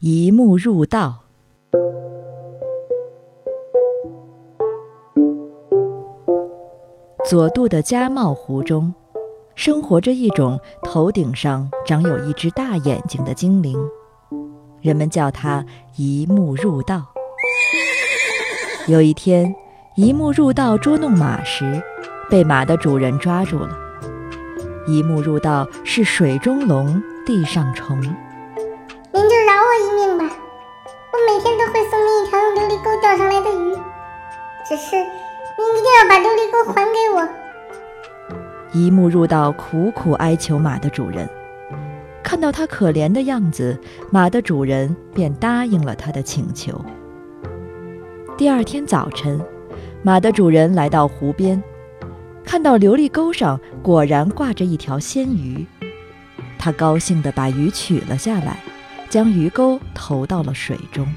一目入道。佐渡的家茂湖中，生活着一种头顶上长有一只大眼睛的精灵，人们叫它一目入道。有一天，一目入道捉弄马时，被马的主人抓住了。一目入道是水中龙，地上虫。钓上来的鱼，只是你一定要把琉璃钩还给我。一目入道苦苦哀求马的主人，看到他可怜的样子，马的主人便答应了他的请求。第二天早晨，马的主人来到湖边。看到琉璃钩上果然挂着一条鲜鱼，他高兴地把鱼取了下来，将鱼钩投到了水中。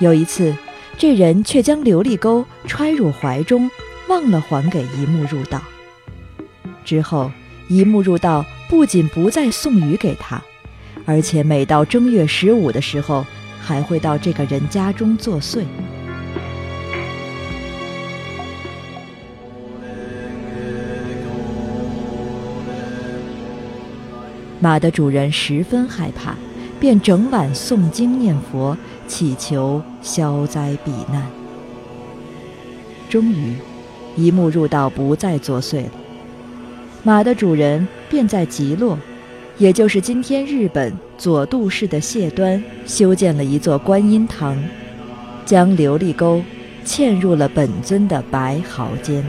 有一次，这人却将琉璃钩揣入怀中，忘了还给一目入道。之后，一目入道不仅不再送鱼给他，而且每到正月十五的时候，还会到这个人家中作祟。马的主人十分害怕，便整晚诵经念佛，祈求消灾避难。终于，一目入道不再作祟了。马的主人便在极洛，也就是今天日本佐渡市的谢端，修建了一座观音堂，将琉璃沟嵌入了本尊的白毫间。